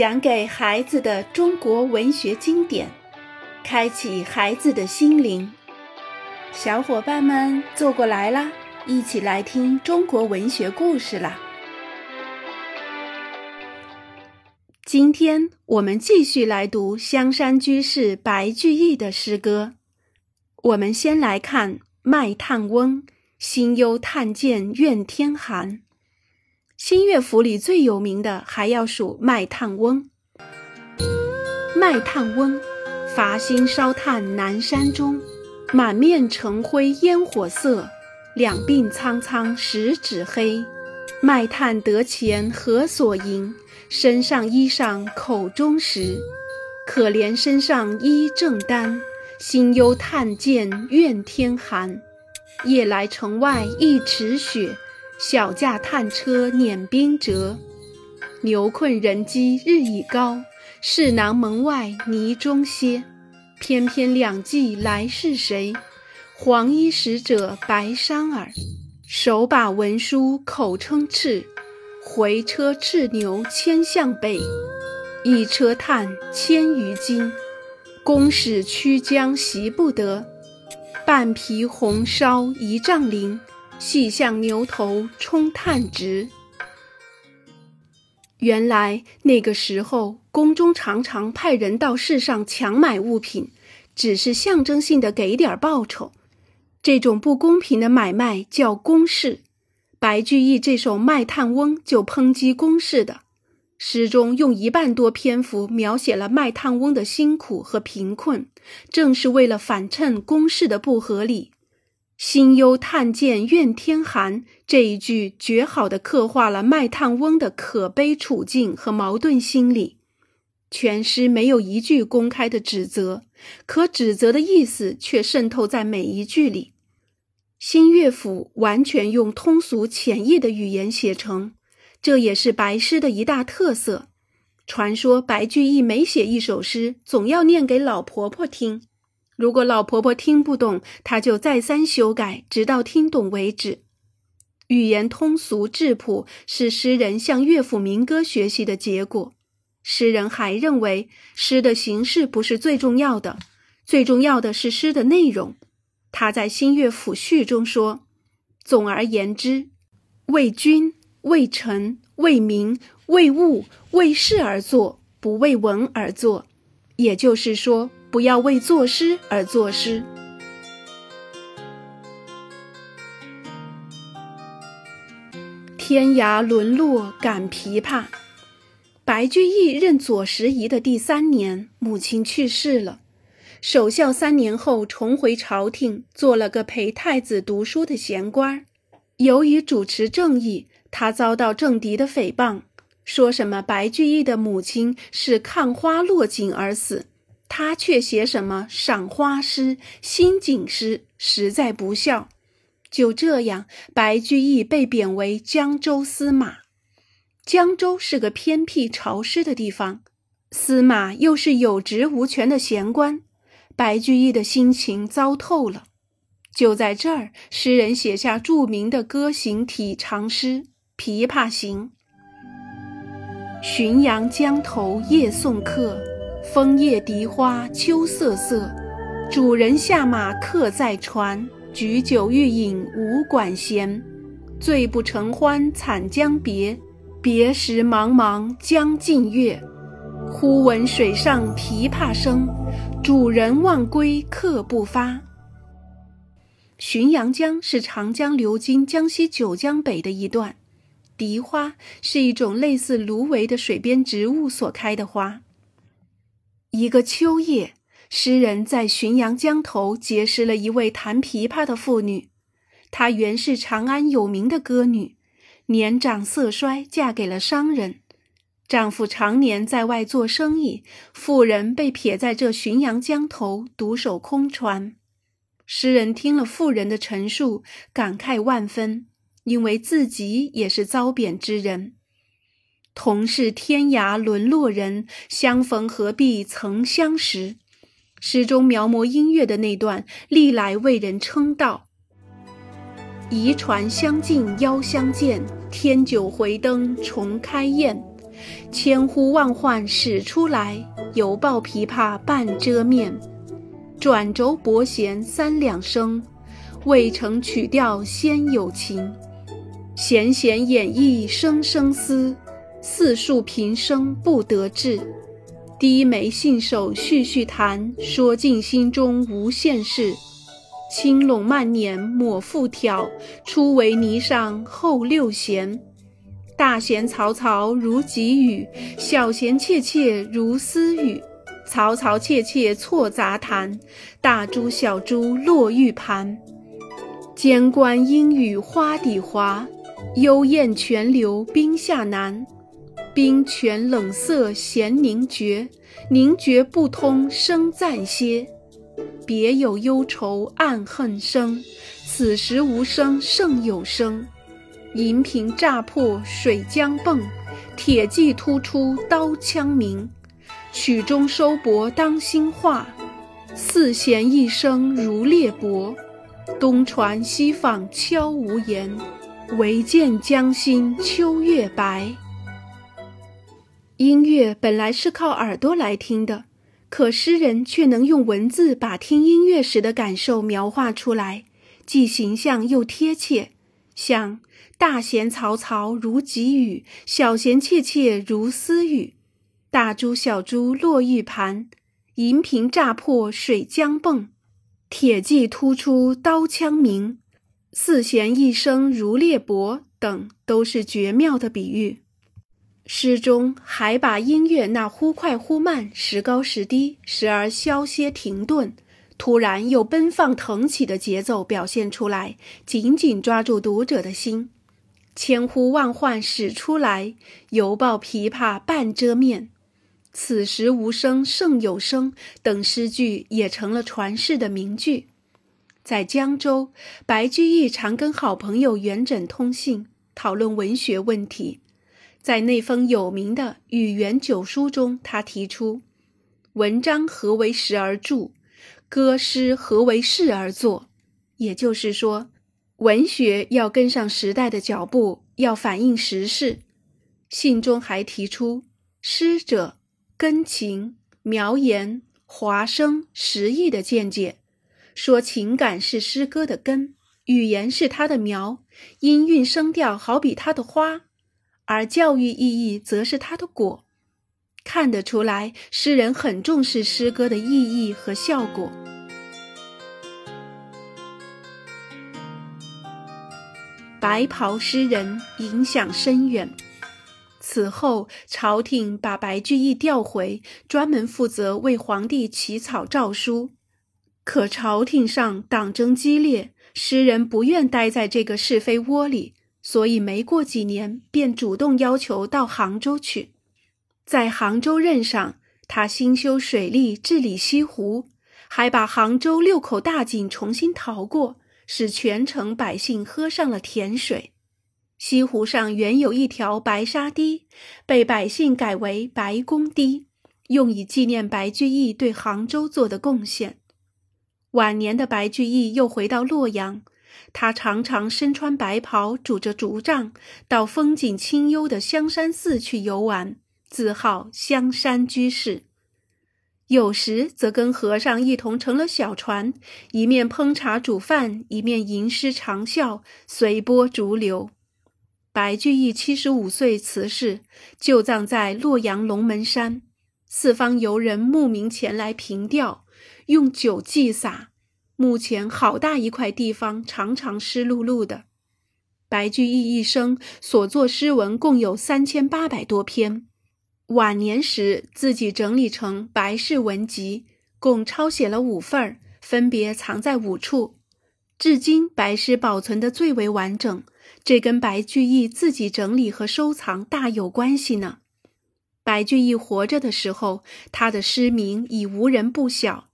讲给孩子的中国文学经典，开启孩子的心灵。小伙伴们坐过来啦，一起来听中国文学故事啦！今天我们继续来读香山居士白居易的诗歌。我们先来看《卖炭翁》：“心忧炭贱愿天寒。”新乐府里最有名的还要数《卖炭翁》。卖炭翁，伐薪烧炭南山中，满面尘灰烟火色，两鬓苍苍十指黑。卖炭得钱何所营？身上衣裳口中食。可怜身上衣正单，心忧炭贱愿天寒。夜来城外一尺雪。小驾炭车碾冰辙，牛困人饥日已高，市囊门外泥中歇。翩翩两骑来是谁？黄衣使者白衫儿，手把文书口称敕，回车叱牛牵向北。一车炭千余斤，公使驱将习不得。半匹红烧一丈绫。细向牛头充炭直。原来那个时候，宫中常常派人到市上强买物品，只是象征性的给点报酬。这种不公平的买卖叫公事。白居易这首《卖炭翁》就抨击公事的。诗中用一半多篇幅描写了卖炭翁的辛苦和贫困，正是为了反衬公事的不合理。心忧炭贱怨天寒这一句绝好的刻画了卖炭翁的可悲处境和矛盾心理。全诗没有一句公开的指责，可指责的意思却渗透在每一句里。新乐府完全用通俗浅易的语言写成，这也是白诗的一大特色。传说白居易每写一首诗，总要念给老婆婆听。如果老婆婆听不懂，他就再三修改，直到听懂为止。语言通俗质朴是诗人向乐府民歌学习的结果。诗人还认为，诗的形式不是最重要的，最重要的是诗的内容。他在《新乐府序》中说：“总而言之，为君、为臣、为民、为物、为事而作，不为文而作。”也就是说。不要为作诗而作诗。天涯沦落感琵琶。白居易任左拾遗的第三年，母亲去世了。守孝三年后，重回朝廷，做了个陪太子读书的闲官。由于主持正义，他遭到政敌的诽谤，说什么白居易的母亲是看花落井而死。他却写什么赏花诗、新景诗，实在不孝。就这样，白居易被贬为江州司马。江州是个偏僻潮湿的地方，司马又是有职无权的闲官，白居易的心情糟透了。就在这儿，诗人写下著名的歌行体长诗《琵琶行》：浔阳江头夜送客。枫叶荻花秋瑟瑟，主人下马客在船。举酒欲饮无管弦，醉不成欢惨将别。别时茫茫江浸月，忽闻水上琵琶声。主人忘归客不发。浔阳江是长江流经江西九江北的一段，荻花是一种类似芦苇的水边植物所开的花。一个秋夜，诗人在浔阳江头结识了一位弹琵琶的妇女。她原是长安有名的歌女，年长色衰，嫁给了商人。丈夫常年在外做生意，妇人被撇在这浔阳江头独守空船。诗人听了妇人的陈述，感慨万分，因为自己也是遭贬之人。同是天涯沦落人，相逢何必曾相识。诗中描摹音乐的那段，历来为人称道。移船相近邀相见，添酒回灯重开宴。千呼万唤始出来，犹抱琵琶半遮面。转轴拨弦三两声，未成曲调先有情。弦弦掩抑声声思，四树平生不得志。低眉信手续续弹，说尽心中无限事。轻拢慢捻抹复挑，初为霓上后六弦。大弦嘈嘈如急雨，小弦切切如私语。嘈嘈切切错杂弹，大珠小珠落玉盘。间关莺语花底滑，幽咽泉流冰下难。冰泉冷涩弦凝绝，凝绝不通声暂歇。别有忧愁暗恨生，此时无声胜有声。银瓶乍破水浆迸，铁骑突出刀枪鸣。曲终收拨当心画，四弦一声如裂帛。东传西舫悄无言，唯见江心秋月白。音乐本来是靠耳朵来听的，可诗人却能用文字把听音乐时的感受描画出来，既形象又贴切。像大弦嘈嘈如急雨，小弦切切如私语。大珠小珠落玉盘，银瓶乍破水浆迸，铁骑突出刀枪鸣，四弦一声如裂帛等，都是绝妙的比喻。诗中还把音乐那忽快忽慢、时高时低、时而消歇停顿、突然又奔放腾起的节奏表现出来，紧紧抓住读者的心。千呼万唤始出来，犹抱琵琶半遮面。此时无声胜有声等诗句也成了传世的名句。在江州，白居易常跟好朋友元稹通信，讨论文学问题。在那封有名的《与元九书》中，他提出：“文章何为时而著？歌诗何为事而作？”也就是说，文学要跟上时代的脚步，要反映时事。信中还提出：“诗者。”根情、苗言、华声、实意的见解，说情感是诗歌的根，语言是它的苗，音韵声调好比它的花，而教育意义则是它的果。看得出来，诗人很重视诗歌的意义和效果。白袍诗人影响深远。此后，朝廷把白居易调回，专门负责为皇帝起草诏书。可朝廷上党争激烈，诗人不愿待在这个是非窝里，所以没过几年，便主动要求到杭州去。在杭州任上，他兴修水利，治理西湖，还把杭州六口大井重新淘过，使全城百姓喝上了甜水。西湖上原有一条白沙堤，被百姓改为白公堤，用以纪念白居易对杭州做的贡献。晚年的白居易又回到洛阳，他常常身穿白袍，拄着竹杖，到风景清幽的香山寺去游玩，自号香山居士。有时则跟和尚一同乘了小船，一面烹茶煮饭，一面吟诗长啸，随波逐流。白居易七十五岁辞世，就葬在洛阳龙门山。四方游人慕名前来凭吊，用酒祭洒。目前好大一块地方，常常湿漉漉的。白居易一生所作诗文共有三千八百多篇，晚年时自己整理成《白氏文集》，共抄写了五份分别藏在五处。至今白诗保存的最为完整。这跟白居易自己整理和收藏大有关系呢。白居易活着的时候，他的诗名已无人不晓。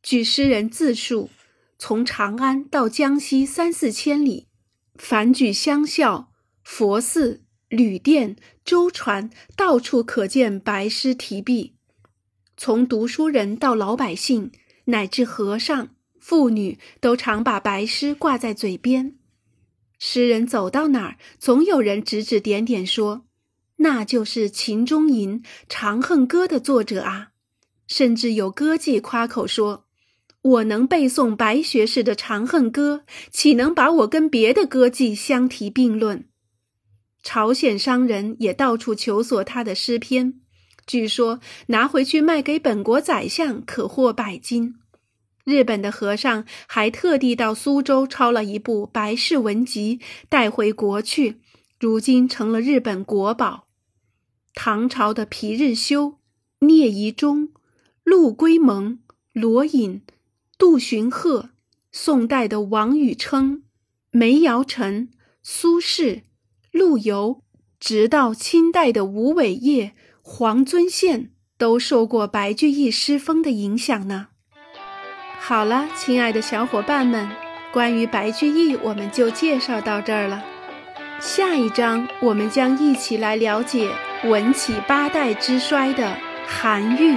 据诗人自述，从长安到江西三四千里，凡举乡校、佛寺、旅店、舟船，到处可见白诗题壁。从读书人到老百姓，乃至和尚、妇女，都常把白诗挂在嘴边。诗人走到哪儿，总有人指指点点说：“那就是秦中吟《长恨歌》的作者啊。甚至有歌妓夸口说：“我能背诵白学士的《长恨歌》，岂能把我跟别的歌妓相提并论？”朝鲜商人也到处求索他的诗篇，据说拿回去卖给本国宰相可获百金。日本的和尚还特地到苏州抄了一部《白氏文集》，带回国去，如今成了日本国宝。唐朝的皮日休、聂夷中。陆龟蒙、罗隐、杜荀鹤，宋代的王禹偁、梅尧臣、苏轼、陆游，直到清代的吴伟业、黄遵宪，都受过白居易诗风的影响呢。好了，亲爱的小伙伴们，关于白居易，我们就介绍到这儿了。下一章，我们将一起来了解文起八代之衰的韩愈。